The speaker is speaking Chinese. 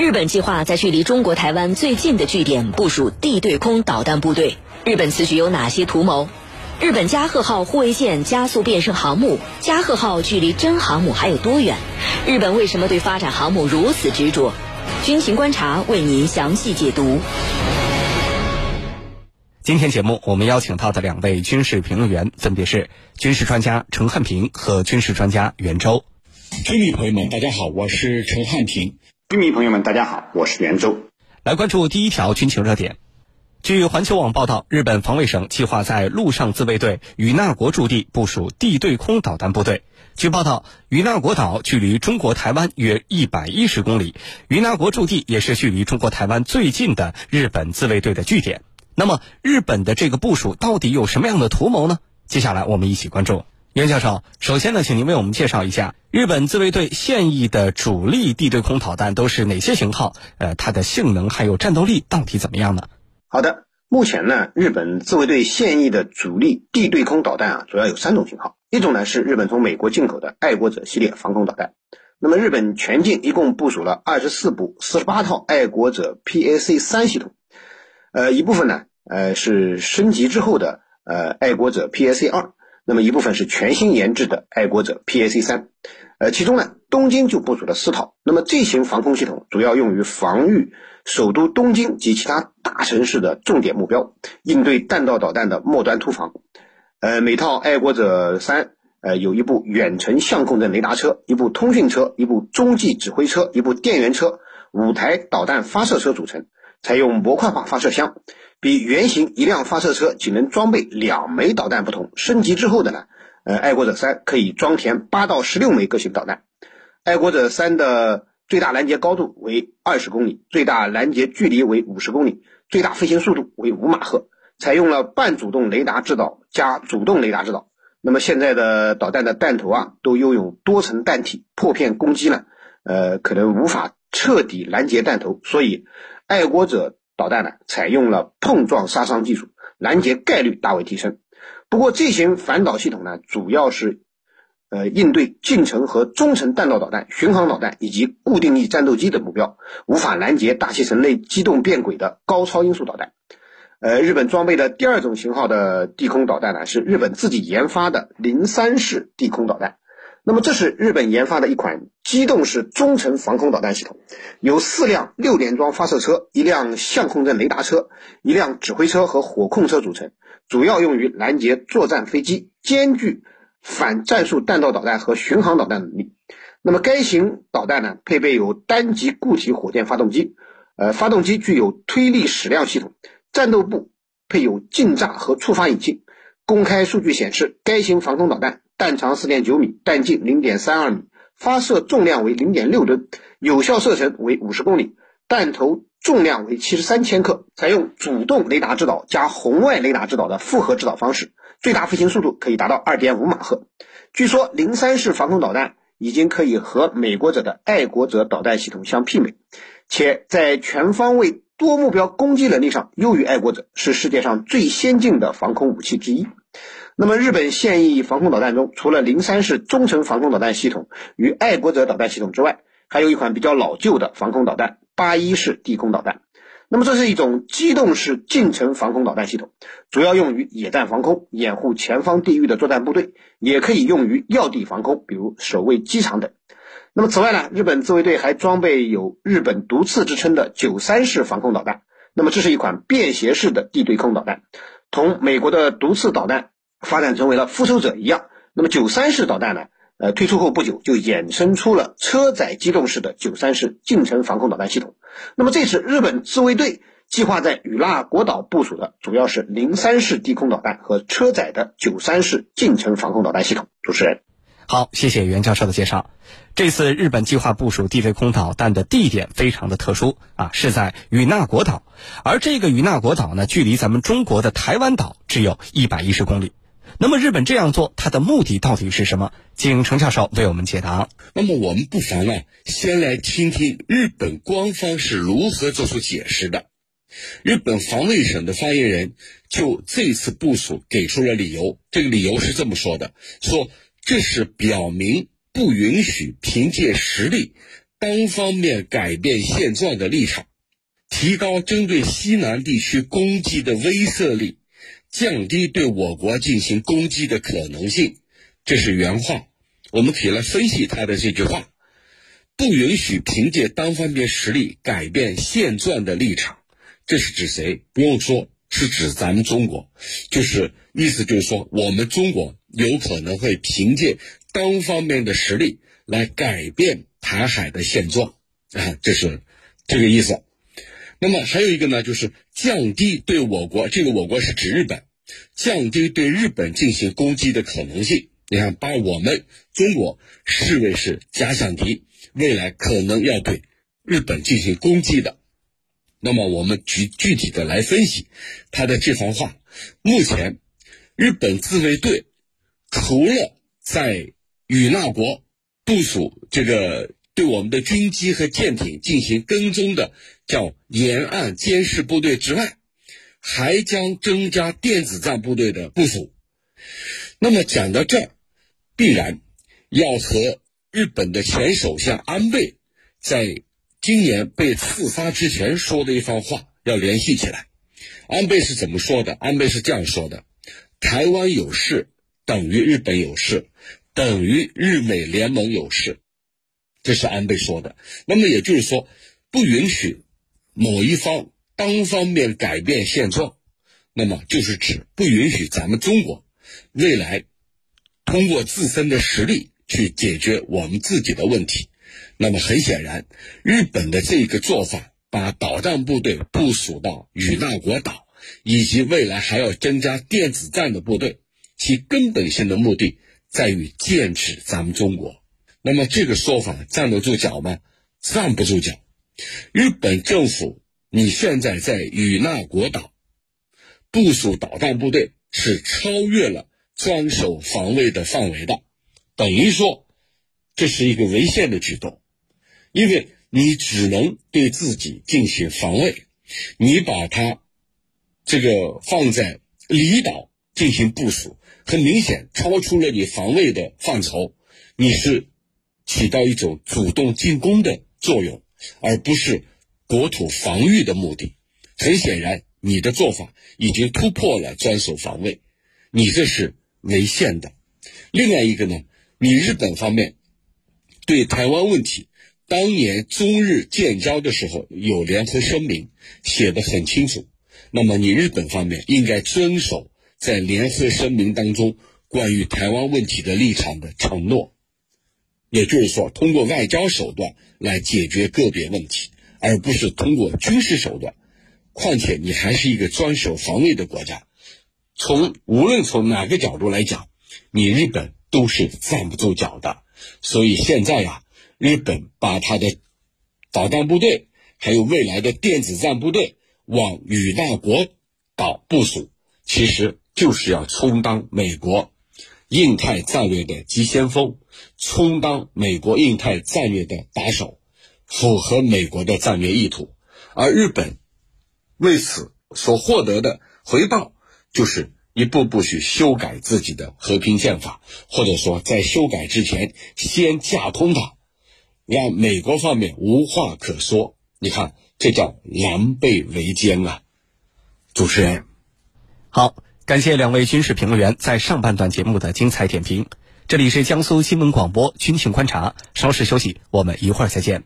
日本计划在距离中国台湾最近的据点部署地对空导弹部队。日本此举有哪些图谋？日本加贺号护卫舰加速变身航母，加贺号距离真航母还有多远？日本为什么对发展航母如此执着？军情观察为您详细解读。今天节目我们邀请到的两位军事评论员分别是军事专家陈汉平和军事专家袁周。军迷朋友们，大家好，我是陈汉平。军迷朋友们，大家好，我是袁周。来关注第一条军情热点。据环球网报道，日本防卫省计划在陆上自卫队与那国驻地部署地对空导弹部队。据报道，与那国岛距离中国台湾约一百一十公里，与那国驻地也是距离中国台湾最近的日本自卫队的据点。那么，日本的这个部署到底有什么样的图谋呢？接下来我们一起关注。袁教授，首先呢，请您为我们介绍一下日本自卫队现役的主力地对空导弹都是哪些型号？呃，它的性能还有战斗力到底怎么样呢？好的，目前呢，日本自卫队现役的主力地对空导弹啊，主要有三种型号。一种呢是日本从美国进口的爱国者系列防空导弹。那么日本全境一共部署了二十四部四十八套爱国者 PAC 三系统，呃，一部分呢，呃，是升级之后的呃爱国者 PAC 二，那么一部分是全新研制的爱国者 PAC 三，呃，其中呢，东京就部署了四套。那么这型防空系统主要用于防御。首都东京及其他大城市的重点目标，应对弹道导弹的末端突防。呃，每套爱国者三，呃，有一部远程相控阵雷达车，一部通讯车，一部中继指挥车，一部电源车，五台导弹发射车组成，采用模块化发射箱，比原型一辆发射车仅能装备两枚导弹不同，升级之后的呢，呃，爱国者三可以装填八到十六枚各型导弹。爱国者三的。最大拦截高度为二十公里，最大拦截距离为五十公里，最大飞行速度为五马赫，采用了半主动雷达制导加主动雷达制导。那么现在的导弹的弹头啊，都拥有多层弹体，破片攻击呢，呃，可能无法彻底拦截弹头，所以爱国者导弹呢，采用了碰撞杀伤技术，拦截概率大为提升。不过这型反导系统呢，主要是。呃，应对近程和中程弹道导弹、巡航导弹以及固定翼战斗机等目标，无法拦截大气层内机动变轨的高超音速导弹。呃，日本装备的第二种型号的地空导弹呢，是日本自己研发的零三式地空导弹。那么，这是日本研发的一款机动式中程防空导弹系统，由四辆六连装发射车、一辆相控阵雷达车、一辆指挥车和火控车组成，主要用于拦截作战飞机，兼具。反战术弹道导弹和巡航导弹能力。那么该型导弹呢，配备有单级固体火箭发动机，呃，发动机具有推力矢量系统，战斗部配有近炸和触发引擎。公开数据显示，该型防空导弹弹长四点九米，弹径零点三二米，发射重量为零点六吨，有效射程为五十公里，弹头重量为七十三千克，采用主动雷达制导加红外雷达制导的复合制导方式。最大飞行速度可以达到二点五马赫。据说零三式防空导弹已经可以和美国者的爱国者导弹系统相媲美，且在全方位多目标攻击能力上优于爱国者，是世界上最先进的防空武器之一。那么，日本现役防空导弹中，除了零三式中程防空导弹系统与爱国者导弹系统之外，还有一款比较老旧的防空导弹八一式地空导弹。那么这是一种机动式近程防空导弹系统，主要用于野战防空，掩护前方地域的作战部队，也可以用于要地防空，比如守卫机场等。那么此外呢，日本自卫队还装备有日本毒刺之称的九三式防空导弹。那么这是一款便携式的地对空导弹，同美国的毒刺导弹发展成为了复仇者一样。那么九三式导弹呢？呃，推出后不久就衍生出了车载机动式的九三式近程防空导弹系统。那么这次日本自卫队计划在与那国岛部署的主要是零三式地空导弹和车载的九三式近程防空导弹系统。主持人，好，谢谢袁教授的介绍。这次日本计划部署地对空导弹的地点非常的特殊啊，是在与那国岛，而这个与那国岛呢，距离咱们中国的台湾岛只有一百一十公里。那么日本这样做，它的目的到底是什么？请程教授为我们解答。那么我们不妨啊，先来听听日本官方是如何做出解释的。日本防卫省的发言人就这次部署给出了理由，这个理由是这么说的：说这是表明不允许凭借实力单方面改变现状的立场，提高针对西南地区攻击的威慑力，降低对我国进行攻击的可能性。这是原话。我们可以来分析他的这句话：不允许凭借单方面实力改变现状的立场。这是指谁？不用说，是指咱们中国。就是意思就是说，我们中国有可能会凭借单方面的实力来改变台海的现状啊，这是这个意思。那么还有一个呢，就是降低对我国，这个我国是指日本，降低对日本进行攻击的可能性。你看，把我们中国视为是假想敌，未来可能要对日本进行攻击的。那么我们具具体的来分析他的这番话。目前，日本自卫队除了在与那国部署这个对我们的军机和舰艇进行跟踪的叫沿岸监视部队之外，还将增加电子战部队的部署。那么讲到这儿，必然要和日本的前首相安倍在。今年被刺杀之前说的一番话要联系起来，安倍是怎么说的？安倍是这样说的：“台湾有事等于日本有事，等于日美联盟有事。”这是安倍说的。那么也就是说，不允许某一方单方面改变现状，那么就是指不允许咱们中国未来通过自身的实力去解决我们自己的问题。那么很显然，日本的这个做法，把导弹部队部署到与那国岛，以及未来还要增加电子战的部队，其根本性的目的在于剑指咱们中国。那么这个说法站得住脚吗？站不住脚。日本政府你现在在与那国岛部署导弹部队，是超越了专守防卫的范围的，等于说这是一个违宪的举动。因为你只能对自己进行防卫，你把它这个放在离岛进行部署，很明显超出了你防卫的范畴，你是起到一种主动进攻的作用，而不是国土防御的目的。很显然，你的做法已经突破了专守防卫，你这是违宪的。另外一个呢，你日本方面对台湾问题。当年中日建交的时候有联合声明，写的很清楚。那么你日本方面应该遵守在联合声明当中关于台湾问题的立场的承诺，也就是说，通过外交手段来解决个别问题，而不是通过军事手段。况且你还是一个专守防卫的国家，从无论从哪个角度来讲，你日本都是站不住脚的。所以现在呀。日本把他的导弹部队，还有未来的电子战部队往与那国岛部署，其实就是要充当美国印太战略的急先锋，充当美国印太战略的打手，符合美国的战略意图。而日本为此所获得的回报，就是一步步去修改自己的和平宪法，或者说在修改之前先架空它。让美国方面无话可说，你看，这叫狼狈为奸啊！主持人，好，感谢两位军事评论员在上半段节目的精彩点评。这里是江苏新闻广播军情观察，稍事休息，我们一会儿再见。